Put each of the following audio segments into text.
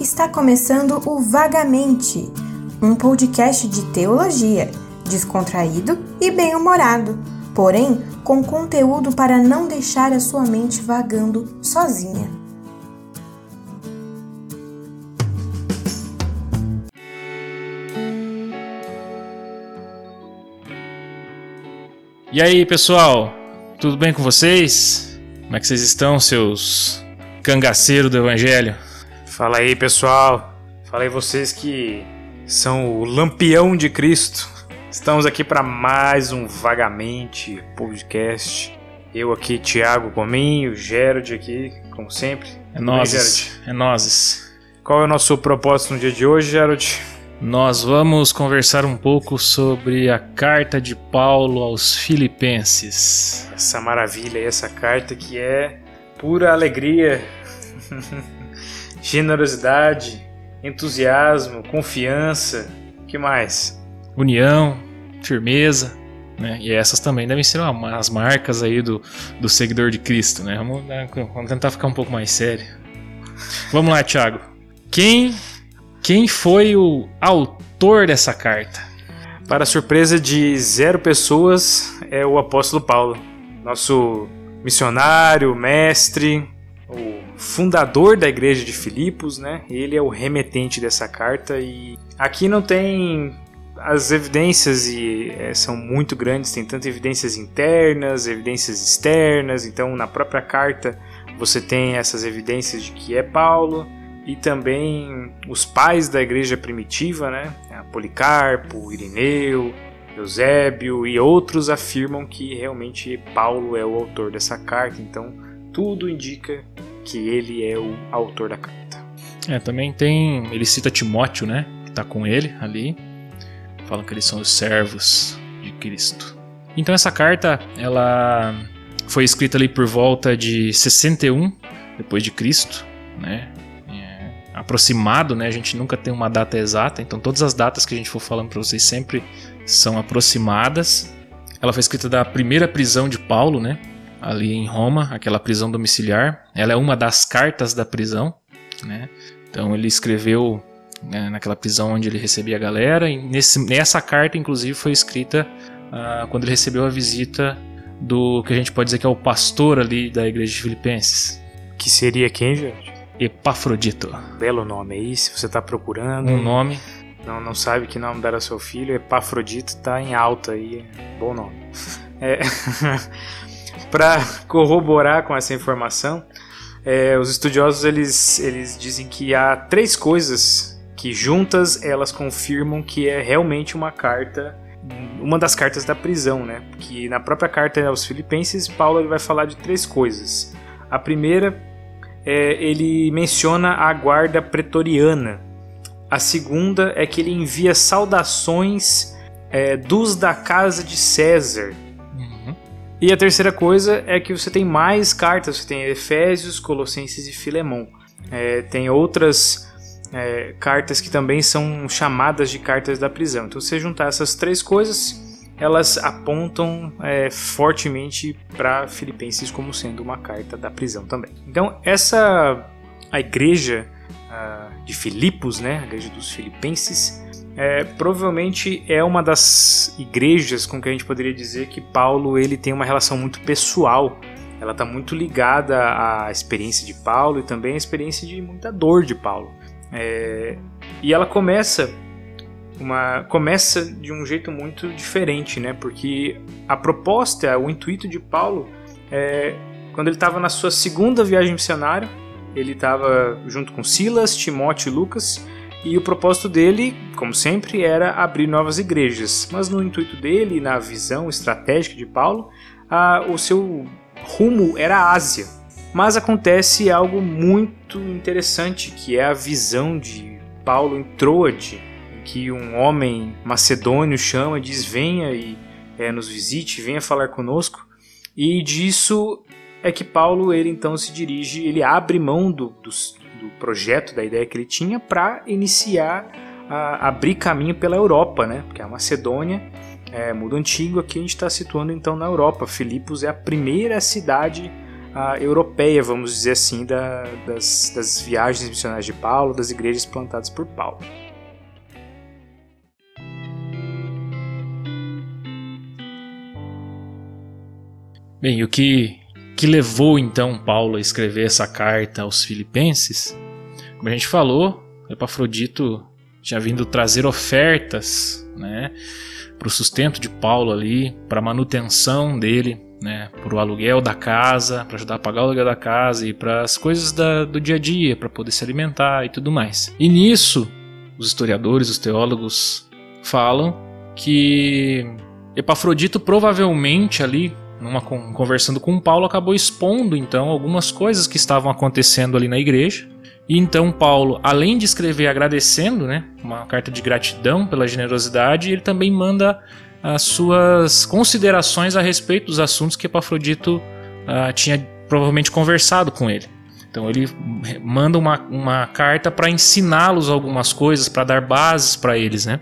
Está começando o Vagamente, um podcast de teologia, descontraído e bem-humorado, porém com conteúdo para não deixar a sua mente vagando sozinha. E aí, pessoal? Tudo bem com vocês? Como é que vocês estão, seus cangaceiros do evangelho? Fala aí, pessoal. Fala aí vocês que são o lampião de Cristo. Estamos aqui para mais um Vagamente podcast. Eu aqui, Thiago Gominho, Gerard aqui, como sempre. É nós. É nós. Qual é o nosso propósito no dia de hoje, Gerard? Nós vamos conversar um pouco sobre a carta de Paulo aos Filipenses. Essa maravilha, essa carta que é pura alegria. generosidade, entusiasmo, confiança, que mais? União, firmeza, né? E essas também devem ser as marcas aí do, do seguidor de Cristo, né? Vamos, né, vamos tentar ficar um pouco mais sério. Vamos lá, Thiago. Quem, quem foi o autor dessa carta? Para surpresa de zero pessoas, é o apóstolo Paulo, nosso missionário, mestre, o fundador da igreja de Filipos, né? Ele é o remetente dessa carta e aqui não tem as evidências e é, são muito grandes, tem tanto evidências internas, evidências externas. Então, na própria carta você tem essas evidências de que é Paulo e também os pais da igreja primitiva, né? Policarpo, Irineu, Eusébio e outros afirmam que realmente Paulo é o autor dessa carta. Então, tudo indica que ele é o autor da carta. É, também tem. Ele cita Timóteo, né? Que tá com ele ali. Falam que eles são os servos de Cristo. Então essa carta, ela foi escrita ali por volta de 61 depois de Cristo, né? É aproximado, né? A gente nunca tem uma data exata, então todas as datas que a gente for falando para vocês sempre são aproximadas. Ela foi escrita da primeira prisão de Paulo, né? Ali em Roma, aquela prisão domiciliar. Ela é uma das cartas da prisão, né? Então ele escreveu né, naquela prisão onde ele recebia a galera. E nesse, nessa carta, inclusive, foi escrita uh, quando ele recebeu a visita do que a gente pode dizer que é o pastor ali da igreja de Filipenses. Que seria quem, gente? Epafrodito. Belo nome aí, se você está procurando. Um nome. Não, não sabe que nome dar ao seu filho, Epafrodito está em alta aí. Bom nome. É. Para corroborar com essa informação, é, os estudiosos eles, eles dizem que há três coisas que juntas elas confirmam que é realmente uma carta, uma das cartas da prisão, né? Que na própria carta aos Filipenses, Paulo ele vai falar de três coisas. A primeira é, ele menciona a guarda pretoriana. A segunda é que ele envia saudações é, dos da casa de César e a terceira coisa é que você tem mais cartas, você tem Efésios, Colossenses e Filemão. É, tem outras é, cartas que também são chamadas de cartas da prisão. Então, se você juntar essas três coisas, elas apontam é, fortemente para Filipenses como sendo uma carta da prisão também. Então, essa a igreja uh, de Filipos, né, a igreja dos Filipenses, é, provavelmente é uma das igrejas com que a gente poderia dizer que Paulo ele tem uma relação muito pessoal. Ela está muito ligada à experiência de Paulo e também à experiência de muita dor de Paulo. É, e ela começa uma começa de um jeito muito diferente, né? Porque a proposta, o intuito de Paulo é quando ele estava na sua segunda viagem missionária, ele estava junto com Silas, Timóteo e Lucas e o propósito dele, como sempre, era abrir novas igrejas. Mas no intuito dele, na visão estratégica de Paulo, a, o seu rumo era a Ásia. Mas acontece algo muito interessante, que é a visão de Paulo em Troade, que um homem macedônio chama diz: Venha e é, nos visite, venha falar conosco. E disso é que Paulo ele então se dirige, ele abre mão do, dos, do projeto, da ideia que ele tinha, para iniciar a abrir caminho pela Europa, né? Porque a Macedônia é mundo antigo, aqui a gente está situando então na Europa. Filipos é a primeira cidade uh, europeia, vamos dizer assim, da, das, das viagens missionárias de Paulo, das igrejas plantadas por Paulo. Bem, o que, que levou então Paulo a escrever essa carta aos Filipenses? Como a gente falou, Epafrodito tinha vindo trazer ofertas, né, para o sustento de Paulo ali, para a manutenção dele, né, para o aluguel da casa, para ajudar a pagar o aluguel da casa e para as coisas da, do dia a dia, para poder se alimentar e tudo mais. E nisso, os historiadores, os teólogos falam que Epafrodito provavelmente ali numa conversando com Paulo acabou expondo então algumas coisas que estavam acontecendo ali na igreja e então Paulo, além de escrever agradecendo, né, uma carta de gratidão pela generosidade, ele também manda as suas considerações a respeito dos assuntos que Epafrodito uh, tinha provavelmente conversado com ele. Então ele manda uma, uma carta para ensiná-los algumas coisas, para dar bases para eles, né?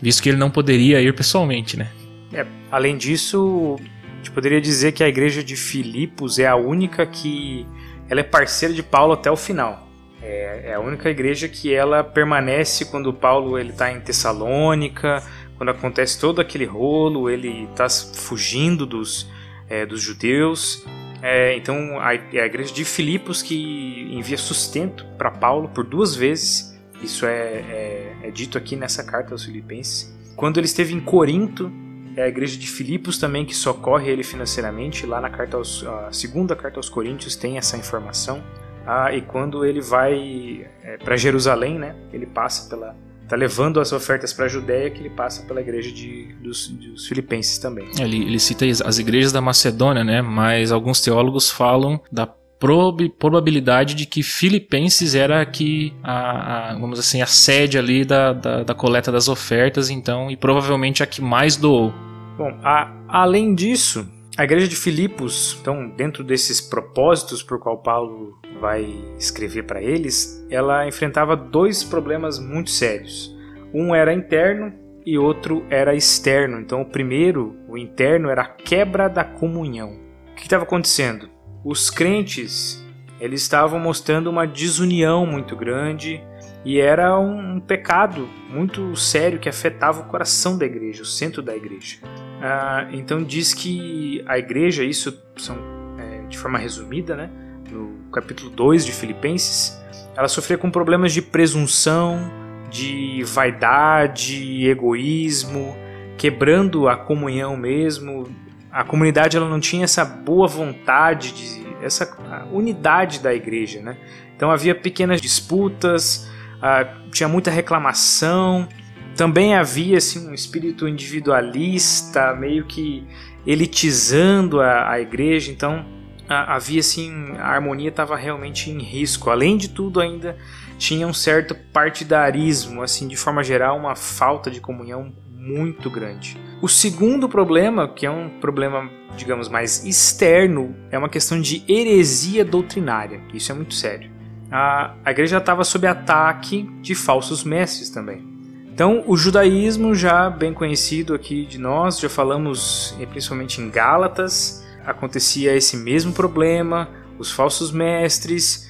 Visto que ele não poderia ir pessoalmente, né? É, além disso, gente poderia dizer que a igreja de Filipos é a única que ela é parceira de Paulo até o final. É, é a única igreja que ela permanece quando Paulo ele está em Tessalônica, quando acontece todo aquele rolo, ele está fugindo dos, é, dos judeus. É, então a, é a igreja de Filipos que envia sustento para Paulo por duas vezes. Isso é, é, é, dito aqui nessa carta aos Filipenses. Quando ele esteve em Corinto, é a igreja de Filipos também que socorre ele financeiramente. Lá na carta aos, segunda carta aos Coríntios tem essa informação. Ah, e quando ele vai é, para Jerusalém, né, ele passa pela tá levando as ofertas para a Judéia que ele passa pela igreja de, dos, dos filipenses também. Ele, ele cita as igrejas da Macedônia, né? Mas alguns teólogos falam da prob probabilidade de que Filipenses era aqui a, a, vamos assim a sede ali da, da, da, coleta das ofertas então e provavelmente a que mais doou. Bom, a, além disso, a igreja de Filipos, então, dentro desses propósitos por qual Paulo vai escrever para eles, ela enfrentava dois problemas muito sérios. Um era interno e outro era externo. Então, o primeiro, o interno, era a quebra da comunhão. O que estava acontecendo? Os crentes, eles estavam mostrando uma desunião muito grande e era um, pecado muito sério que afetava o coração da igreja, o centro da igreja. Ah, então diz que a igreja, isso são é, de forma resumida, né, no capítulo 2 de Filipenses, ela sofria com problemas de presunção, de vaidade, egoísmo, quebrando a comunhão mesmo. A comunidade ela não tinha essa boa vontade de essa unidade da igreja, né? Então havia pequenas disputas, ah, tinha muita reclamação. Também havia assim, um espírito individualista, meio que elitizando a, a igreja. Então ah, havia assim, a harmonia estava realmente em risco. Além de tudo, ainda tinha um certo partidarismo, assim, de forma geral, uma falta de comunhão muito grande. O segundo problema, que é um problema, digamos, mais externo, é uma questão de heresia doutrinária. Isso é muito sério a, a igreja estava sob ataque de falsos mestres também. Então, o judaísmo, já bem conhecido aqui de nós, já falamos eh, principalmente em Gálatas, acontecia esse mesmo problema, os falsos mestres,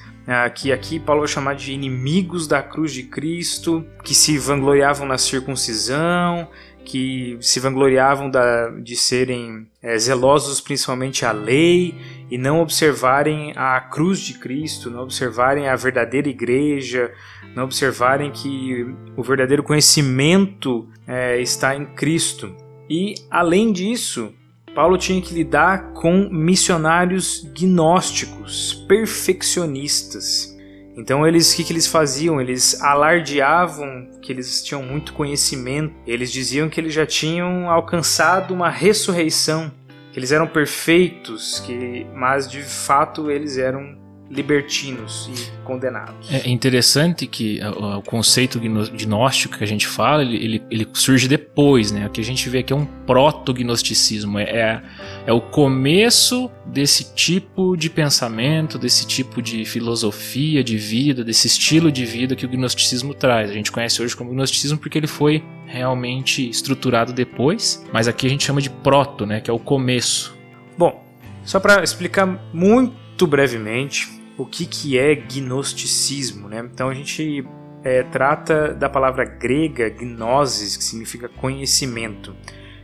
que aqui Paulo vai chamar de inimigos da cruz de Cristo, que se vangloriavam na circuncisão, que se vangloriavam da, de serem é, zelosos principalmente à lei e não observarem a cruz de Cristo, não observarem a verdadeira igreja, não observarem que o verdadeiro conhecimento é, está em Cristo. E além disso, Paulo tinha que lidar com missionários gnósticos, perfeccionistas então eles, o que, que eles faziam? Eles alardeavam que eles tinham muito conhecimento. Eles diziam que eles já tinham alcançado uma ressurreição, que eles eram perfeitos, que mas de fato eles eram libertinos e condenados. É interessante que o, conceito gnóstico que a gente fala, ele, ele, ele, surge depois, né? O que a gente vê aqui é um proto-gnosticismo, é, é, é o começo desse tipo de pensamento, desse tipo de filosofia de vida, desse estilo de vida que o gnosticismo traz. A gente conhece hoje como gnosticismo porque ele foi realmente estruturado depois, mas aqui a gente chama de proto, né? Que é o começo. Bom, só para explicar muito muito brevemente o que, que é gnosticismo. Né? Então a gente é, trata da palavra grega gnosis, que significa conhecimento.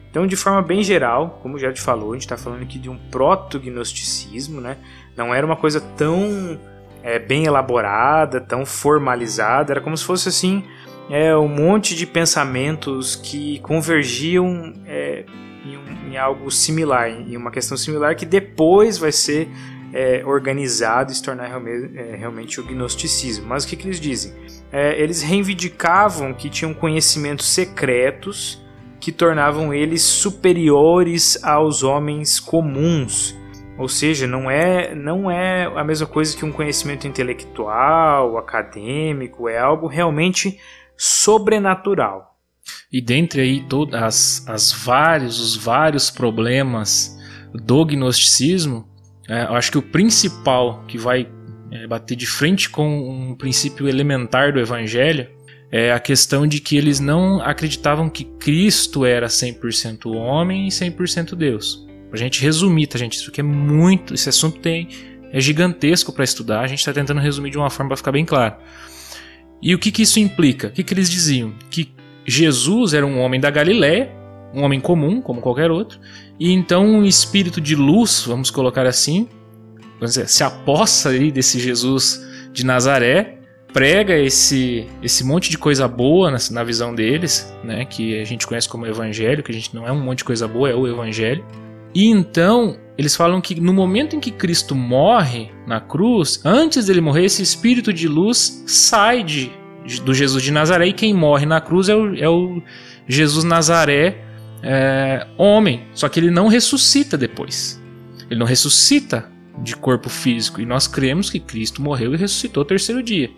Então, de forma bem geral, como já te falou, a gente está falando aqui de um proto-gnosticismo, né? não era uma coisa tão é, bem elaborada, tão formalizada, era como se fosse assim é, um monte de pensamentos que convergiam é, em, em, algo similar, em uma questão similar que depois vai ser é, organizado e se tornar realmente, é, realmente o gnosticismo. Mas o que, que eles dizem? É, eles reivindicavam que tinham conhecimentos secretos que tornavam eles superiores aos homens comuns. Ou seja, não é, não é a mesma coisa que um conhecimento intelectual, acadêmico, é algo realmente sobrenatural. E dentre aí todas as, as vários, os vários problemas do gnosticismo, é, eu acho que o principal que vai é, bater de frente com um princípio elementar do evangelho é a questão de que eles não acreditavam que Cristo era 100% homem e 100% Deus. Pra gente resumir, tá, gente? Isso aqui é muito. Esse assunto tem, é gigantesco para estudar. A gente está tentando resumir de uma forma para ficar bem claro. E o que, que isso implica? O que, que eles diziam? Que Jesus era um homem da Galiléia, um homem comum, como qualquer outro, e então um espírito de luz, vamos colocar assim, se apossa aí desse Jesus de Nazaré prega esse, esse monte de coisa boa na, na visão deles, né, que a gente conhece como evangelho, que a gente não é um monte de coisa boa, é o evangelho. E então, eles falam que no momento em que Cristo morre na cruz, antes dele morrer, esse espírito de luz sai de do Jesus de Nazaré e quem morre na cruz é o, é o Jesus Nazaré é, homem. Só que ele não ressuscita depois. Ele não ressuscita de corpo físico. E nós cremos que Cristo morreu e ressuscitou o terceiro dia.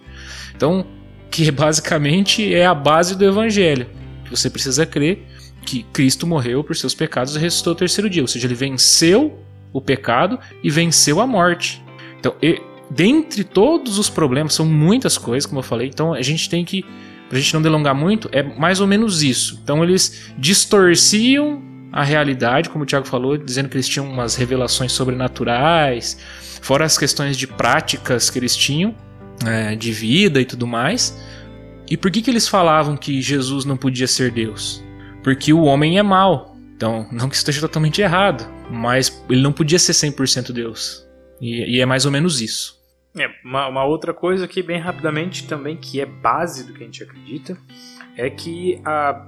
Então, que basicamente é a base do evangelho. Você precisa crer que Cristo morreu por seus pecados e ressuscitou o terceiro dia. Ou seja, ele venceu o pecado e venceu a morte. Então, e, dentre todos os problemas, são muitas coisas, como eu falei, então a gente tem que, pra gente não delongar muito, é mais ou menos isso. Então eles distorciam a realidade, como o Tiago falou, dizendo que eles tinham umas revelações sobrenaturais, fora as questões de práticas que eles tinham, é, de vida e tudo mais. E por que, que eles falavam que Jesus não podia ser Deus? Porque o homem é mau. Então, não que esteja totalmente errado, mas ele não podia ser 100% Deus. E, e, é mais ou menos isso. É, uma, uma outra coisa aqui, bem rapidamente, também, que é base do que a gente acredita, é que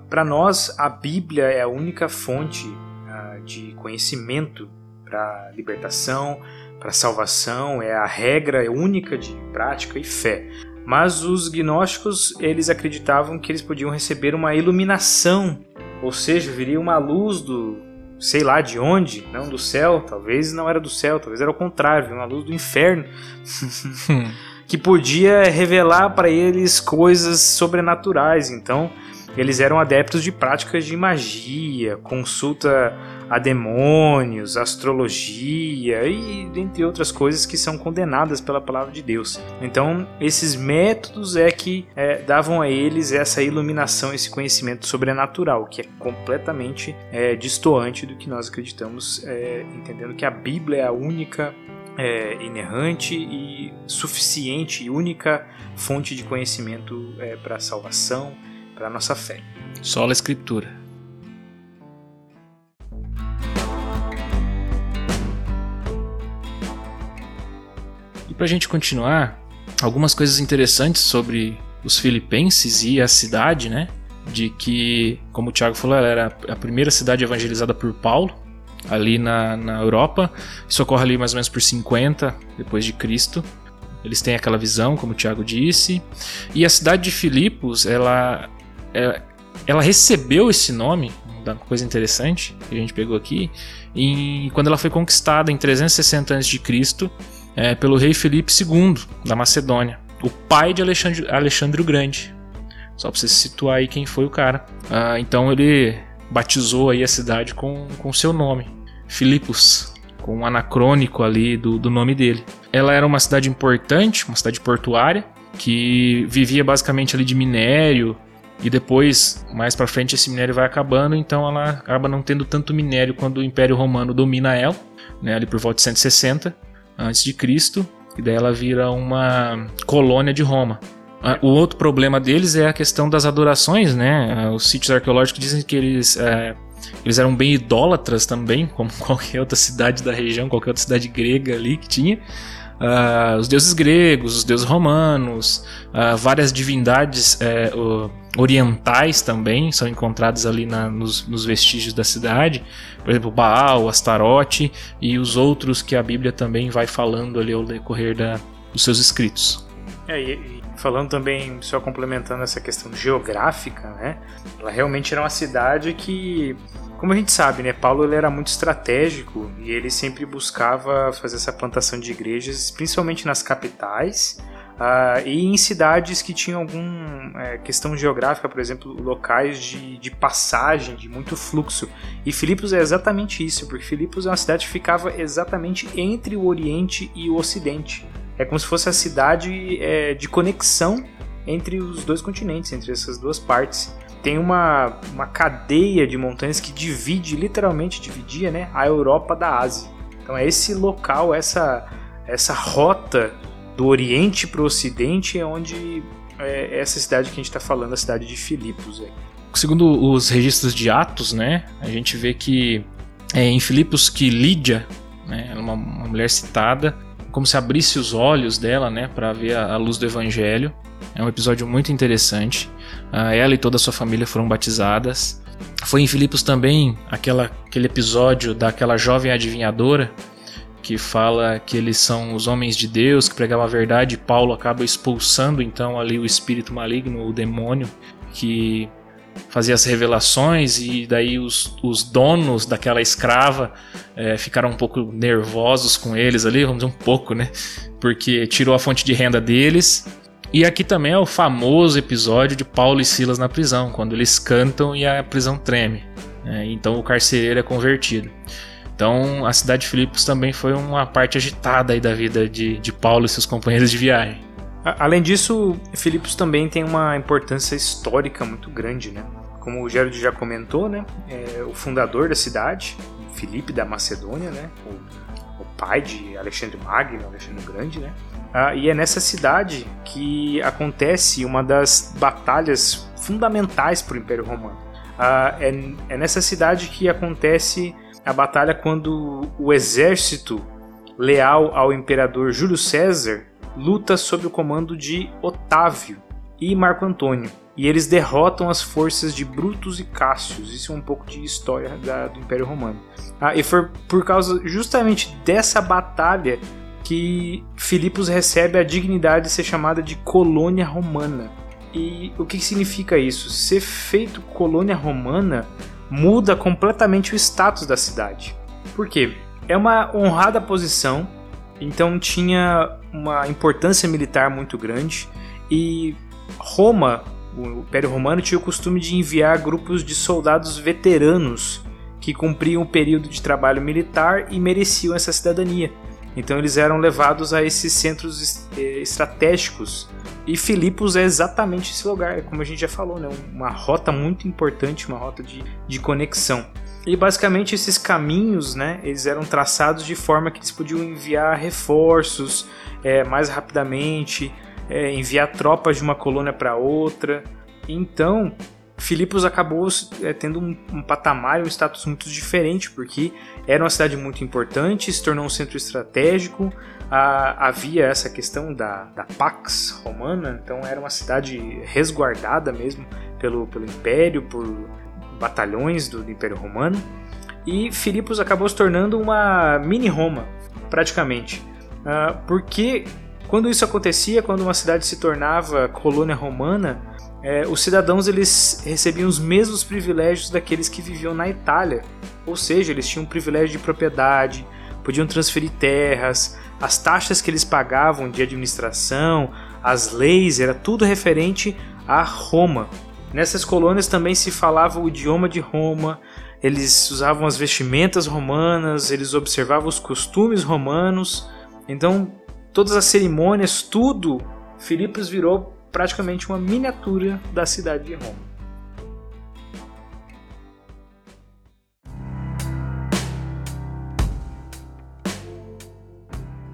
para nós a Bíblia é a única fonte a, de conhecimento para libertação, para salvação, é a regra única de prática e fé. Mas os gnósticos eles acreditavam que eles podiam receber uma iluminação, ou seja, viria uma luz do sei lá de onde, não do céu, talvez não era do céu, talvez era o contrário, uma luz do inferno. que podia revelar para eles coisas sobrenaturais. Então, eles eram adeptos de práticas de magia, consulta a demônios, astrologia e dentre outras coisas que são condenadas pela palavra de Deus. Então, esses métodos é que é, davam a eles essa iluminação, esse conhecimento sobrenatural, que é completamente é, distoante do que nós acreditamos, é, entendendo que a Bíblia é a única é, inerrante e suficiente e única fonte de conhecimento é, para a salvação, para a nossa fé. Só a Escritura. Para a gente continuar, algumas coisas interessantes sobre os filipenses e a cidade, né? De que, como o Tiago falou, ela era a primeira cidade evangelizada por Paulo ali na, na Europa. Isso ocorre ali mais ou menos por 50 depois de Cristo. Eles têm aquela visão, como o Tiago disse. E a cidade de Filipos, ela, ela, é, ela recebeu esse nome, uma coisa interessante que a gente pegou aqui, em, quando ela foi conquistada em 360 a.C. É, pelo rei Filipe II da Macedônia, o pai de Alexandre, Alexandre o Grande. Só para você situar aí quem foi o cara. Ah, então ele batizou aí a cidade com o seu nome, Filipos, com um anacrônico ali do, do nome dele. Ela era uma cidade importante, uma cidade portuária, que vivia basicamente ali de minério, e depois, mais para frente, esse minério vai acabando, então ela acaba não tendo tanto minério quando o Império Romano domina ela, né, ali por volta de 160. Antes de Cristo, e daí ela vira uma colônia de Roma. O outro problema deles é a questão das adorações, né? Ah, os sítios arqueológicos dizem que eles, é, eles eram bem idólatras também, como qualquer outra cidade da região, qualquer outra cidade grega ali que tinha. Uh, os deuses gregos, os deuses romanos, uh, várias divindades uh, orientais também são encontradas ali na, nos, nos, vestígios da cidade. Por exemplo, Baal, Astarote e os outros que a Bíblia também vai falando ali ao decorrer da, dos seus escritos. É, e, falando também, só complementando essa questão geográfica, né? Ela realmente era uma cidade que, como a gente sabe, né? Paulo ele era muito estratégico e ele sempre buscava fazer essa plantação de igrejas, principalmente nas capitais. Uh, e em cidades que tinham alguma é, questão geográfica, por exemplo, locais de, de passagem, de muito fluxo. E Filipos é exatamente isso, porque Filipos é uma cidade que ficava exatamente entre o Oriente e o Ocidente. É como se fosse a cidade é, de conexão entre os dois continentes, entre essas duas partes. Tem uma, uma cadeia de montanhas que divide, literalmente dividia, né, a Europa da Ásia. Então é esse local, essa, essa rota do Oriente para o Ocidente é onde é essa cidade que a gente está falando, a cidade de Filipos. É. Segundo os registros de Atos, né, a gente vê que é em Filipos que Lídia, né, uma, uma mulher citada, como se abrisse os olhos dela, né, para ver a, a, luz do Evangelho. É um episódio muito interessante. Ela e toda a sua família foram batizadas. Foi em Filipos também aquela, aquele episódio daquela jovem adivinhadora que fala que eles são os homens de Deus, que pregavam a verdade. Paulo acaba expulsando então ali o espírito maligno, o demônio, que fazia as revelações e daí os, os donos daquela escrava é, ficaram um pouco nervosos com eles ali, vamos dizer um pouco, né? Porque tirou a fonte de renda deles. E aqui também é o famoso episódio de Paulo e Silas na prisão, quando eles cantam e a prisão treme. É, então o carcereiro é convertido. Então a cidade de Filipos também foi uma parte agitada aí da vida de, de Paulo e seus companheiros de viagem. Além disso, Filipos também tem uma importância histórica muito grande, né? Como o Gerard já comentou, né? É o fundador da cidade, Filipe da Macedônia, né? O pai de Alexandre Magno, Alexandre Grande, né? Ah, e é nessa cidade que acontece uma das batalhas fundamentais para o Império Romano. Ah, é, é nessa cidade que acontece a batalha quando o exército leal ao imperador Júlio César luta sob o comando de Otávio e Marco Antônio. E eles derrotam as forças de Brutus e Cássius. Isso é um pouco de história da, do Império Romano. Ah, e foi por causa justamente dessa batalha que Filipos recebe a dignidade de ser chamada de colônia romana. E o que significa isso? Ser feito colônia romana muda completamente o status da cidade. Por quê? É uma honrada posição então tinha uma importância militar muito grande e Roma, o Império Romano, tinha o costume de enviar grupos de soldados veteranos que cumpriam o período de trabalho militar e mereciam essa cidadania. Então eles eram levados a esses centros eh, estratégicos. E Filipos é exatamente esse lugar, como a gente já falou, né? uma rota muito importante, uma rota de, de conexão. E basicamente esses caminhos, né, eles eram traçados de forma que eles podiam enviar reforços é, mais rapidamente, é, enviar tropas de uma colônia para outra. Então, Filipos acabou é, tendo um, um patamar, um status muito diferente, porque era uma cidade muito importante, se tornou um centro estratégico, a, havia essa questão da, da Pax Romana, então era uma cidade resguardada mesmo pelo, pelo Império, por batalhões do, Império Romano, e Filipos acabou se tornando uma mini Roma, praticamente. Uh, porque quando isso acontecia, quando uma cidade se tornava colônia romana, eh, os cidadãos eles recebiam os mesmos privilégios daqueles que viviam na Itália. Ou seja, eles tinham privilégio de propriedade, podiam transferir terras, as taxas que eles pagavam de administração, as leis, era tudo referente a Roma. Nessas colônias também se falava o idioma de Roma, eles usavam as vestimentas romanas, eles observavam os costumes romanos. Então, todas as cerimônias, tudo, Filipos virou praticamente uma miniatura da cidade de Roma.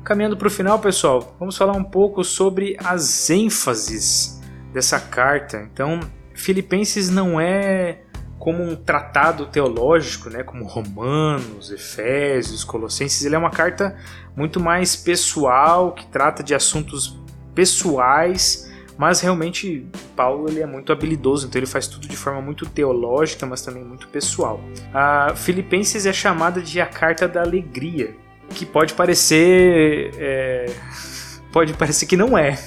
caminhando para o final, pessoal, vamos falar um pouco sobre as ênfases dessa carta. Então, Filipenses não é como um tratado teológico, né, como Romanos, Efésios, Colossenses, ele é uma carta muito mais pessoal, que trata de assuntos pessoais, mas realmente Paulo ele é muito habilidoso, então ele faz tudo de forma muito teológica, mas também muito pessoal. A Filipenses é chamada de a carta da alegria, que pode parecer é, pode parecer que não é,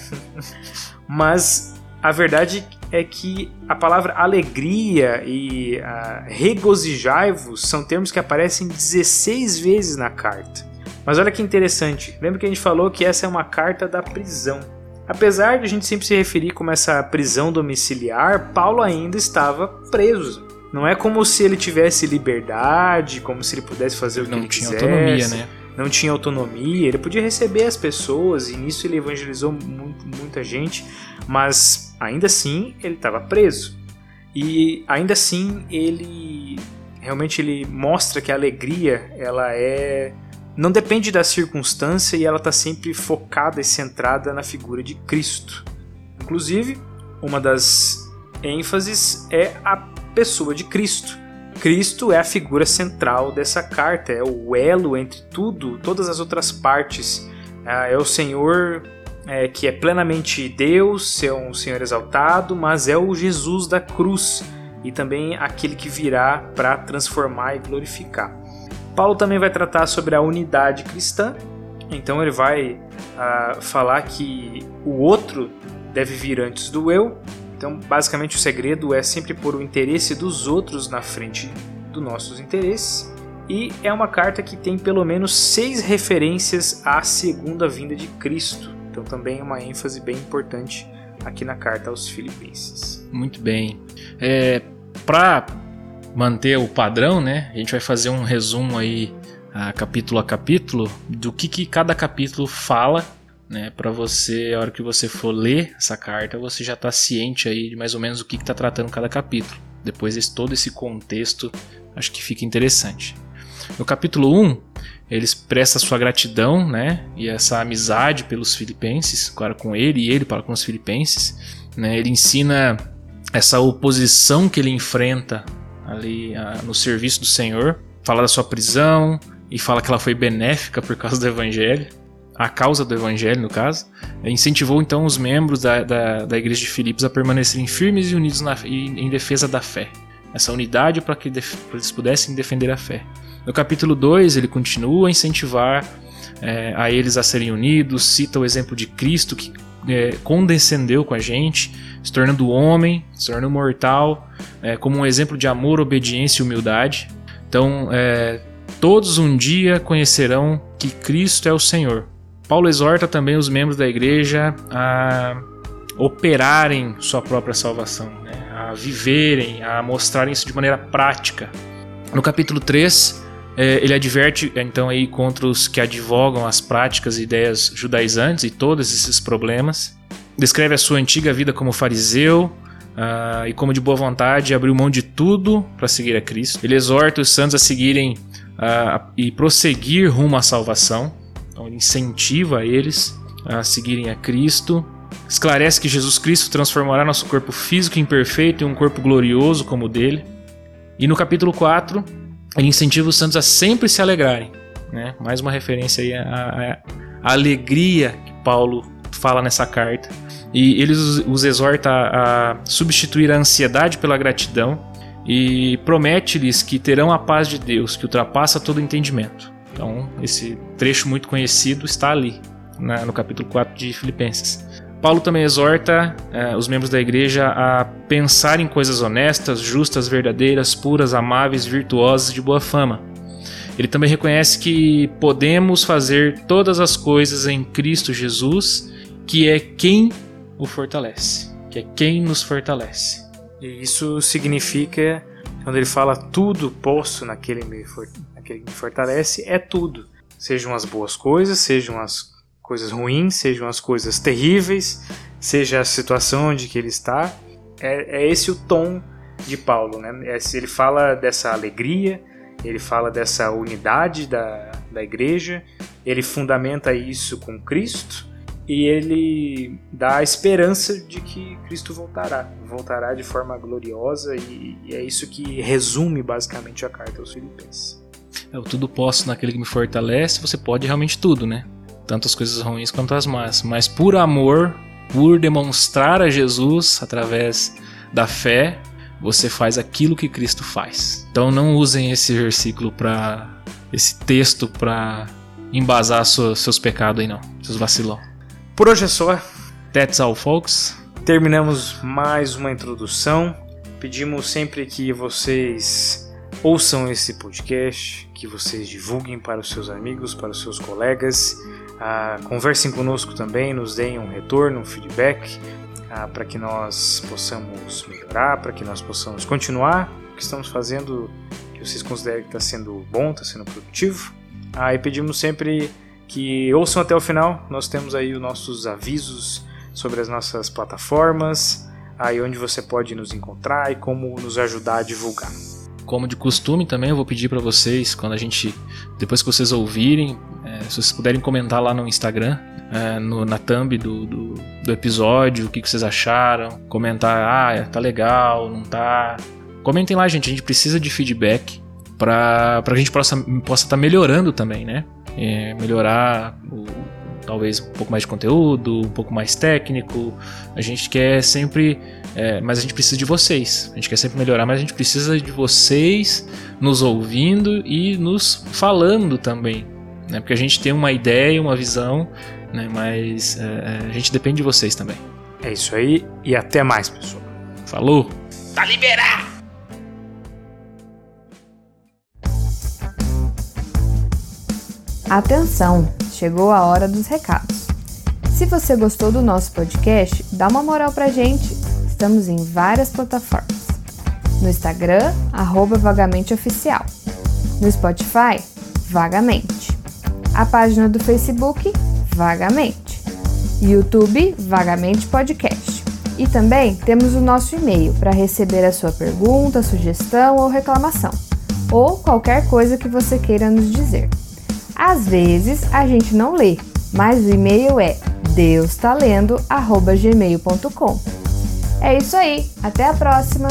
mas a verdade é que a palavra alegria e uh, regozijai-vos são termos que aparecem 16 vezes na carta. Mas olha que interessante, lembra que a gente falou que essa é uma carta da prisão. Apesar de a gente sempre se referir como essa prisão domiciliar, Paulo ainda estava preso. Não é como se ele tivesse liberdade, como se ele pudesse fazer o que não ele tinha quisesse. autonomia, né? Não tinha autonomia, ele podia receber as pessoas e nisso ele evangelizou muito, muita gente, mas ainda assim ele estava preso. E ainda assim ele realmente ele mostra que a alegria ela é não depende da circunstância e ela está sempre focada e centrada na figura de Cristo. Inclusive, uma das ênfases é a pessoa de Cristo. Cristo é a figura central dessa carta, é o elo entre tudo, todas as outras partes. Ah, é o Senhor é, que é plenamente Deus, é um Senhor exaltado, mas é o Jesus da cruz e também aquele que virá para transformar e glorificar. Paulo também vai tratar sobre a unidade cristã, então ele vai uh, falar que o outro deve vir antes do eu. Então, basicamente, o segredo é sempre pôr o interesse dos outros na frente dos nossos interesses. E é uma carta que tem pelo menos seis referências à segunda vinda de Cristo. Então também é uma ênfase bem importante aqui na carta aos Filipenses. Muito bem. É, Para manter o padrão, né, a gente vai fazer um resumo aí, a capítulo a capítulo, do que, que cada capítulo fala, né, para você, a hora que você for ler essa carta, você já está ciente aí de mais ou menos o que está tratando cada capítulo. Depois de todo esse contexto, acho que fica interessante. No capítulo 1, ele expressa sua gratidão, né, e essa amizade pelos filipenses, claro, com ele e ele para com os filipenses, né, ele ensina essa oposição que ele enfrenta ali a, no serviço do Senhor, fala da sua prisão e fala que ela foi benéfica por causa do evangelho, a causa do evangelho no caso, incentivou então os membros da, da, da igreja de Filipos a permanecerem firmes e unidos na, em defesa da fé, essa unidade para que eles pudessem defender a fé. No capítulo 2, ele continua a incentivar é, a eles a serem unidos, cita o exemplo de Cristo que é, condescendeu com a gente, se tornando homem, se tornando mortal, é, como um exemplo de amor, obediência e humildade. Então, é, todos um dia conhecerão que Cristo é o Senhor. Paulo exorta também os membros da igreja a operarem sua própria salvação, né? a viverem, a mostrarem isso de maneira prática. No capítulo 3, é, ele adverte então aí contra os que advogam as práticas e ideias judaizantes e todos esses problemas. Descreve a sua antiga vida como fariseu uh, e como de boa vontade abriu mão de tudo para seguir a Cristo. Ele exorta os santos a seguirem uh, e prosseguir rumo à salvação. Então ele incentiva eles a seguirem a Cristo. Esclarece que Jesus Cristo transformará nosso corpo físico imperfeito em um corpo glorioso como o dele. E no capítulo 4, ele incentiva os santos a sempre se alegrarem. Né? Mais uma referência aí à, à, alegria que Paulo fala nessa carta. E ele os, os exorta a, a substituir a ansiedade pela gratidão e promete-lhes que terão a paz de Deus, que ultrapassa todo entendimento. Então, esse trecho muito conhecido está ali, na, no capítulo 4 de Filipenses. Paulo também exorta eh, os membros da igreja a pensar em coisas honestas, justas, verdadeiras, puras, amáveis, virtuosas de boa fama. Ele também reconhece que podemos fazer todas as coisas em Cristo Jesus, que é quem o fortalece, que é quem nos fortalece. E isso significa, quando ele fala tudo posso naquele que me fortalece, é tudo. Sejam as boas coisas, sejam as coisas ruins, sejam as coisas terríveis, seja a situação onde que ele está. É, é esse o tom de Paulo, né? É, ele fala dessa alegria, ele fala dessa unidade da, da igreja, ele fundamenta isso com Cristo e ele dá a esperança de que Cristo voltará, voltará de forma gloriosa e, e é isso que resume basicamente a carta aos Filipenses. Eu tudo posso naquele que me fortalece, você pode realmente tudo, né? Tanto as coisas ruins quanto as más. Mas por amor, por demonstrar a Jesus através da fé, você faz aquilo que Cristo faz. Então não usem esse versículo para esse texto para embasar seus, seus pecados aí não, seus vacilão. Por hoje é só. That's all, folks. Terminamos mais uma introdução. Pedimos sempre que vocês ouçam esse podcast, que vocês divulguem para os seus amigos, para os seus colegas. Ah, conversem conosco também, nos deem um retorno, um feedback, ah, para que nós possamos melhorar, para que nós possamos continuar o que estamos fazendo, que vocês considerem que está sendo bom, está sendo produtivo. Ah, e pedimos sempre que ouçam até o final. Nós temos aí os nossos avisos sobre as nossas plataformas, aí onde você pode nos encontrar e como nos ajudar a divulgar. Como de costume também eu vou pedir para vocês, quando a gente, depois que vocês ouvirem, é, se vocês puderem comentar lá no Instagram, é, no, na thumb do, do, do, episódio, o que, que vocês acharam, comentar, ah, tá legal, não tá. Comentem lá, gente, a gente precisa de feedback para a gente possa estar possa tá melhorando também, né? é, melhorar o, talvez um pouco mais de conteúdo, um pouco mais técnico. A gente quer sempre, é, mas a gente precisa de vocês. A gente quer sempre melhorar, mas a gente precisa de vocês nos ouvindo e nos falando também, né? Porque a gente tem uma ideia, uma visão, né? Mas é, é a gente depende de vocês também. É isso aí e até mais, pessoal. Falou. Tá liberado. Atenção, chegou a hora dos recados. Se você gostou do nosso podcast, dá uma moral pra gente. Estamos em várias plataformas. No Instagram, arroba vagamenteoficial. No Spotify, Vagamente. A página do Facebook, Vagamente. YouTube, Vagamente Podcast. E também temos o nosso e-mail para receber a sua pergunta, sugestão ou reclamação, ou qualquer coisa que você queira nos dizer. Às vezes a gente não lê, mas o e-mail é deustalendo@gmail.com. É isso aí, até a próxima.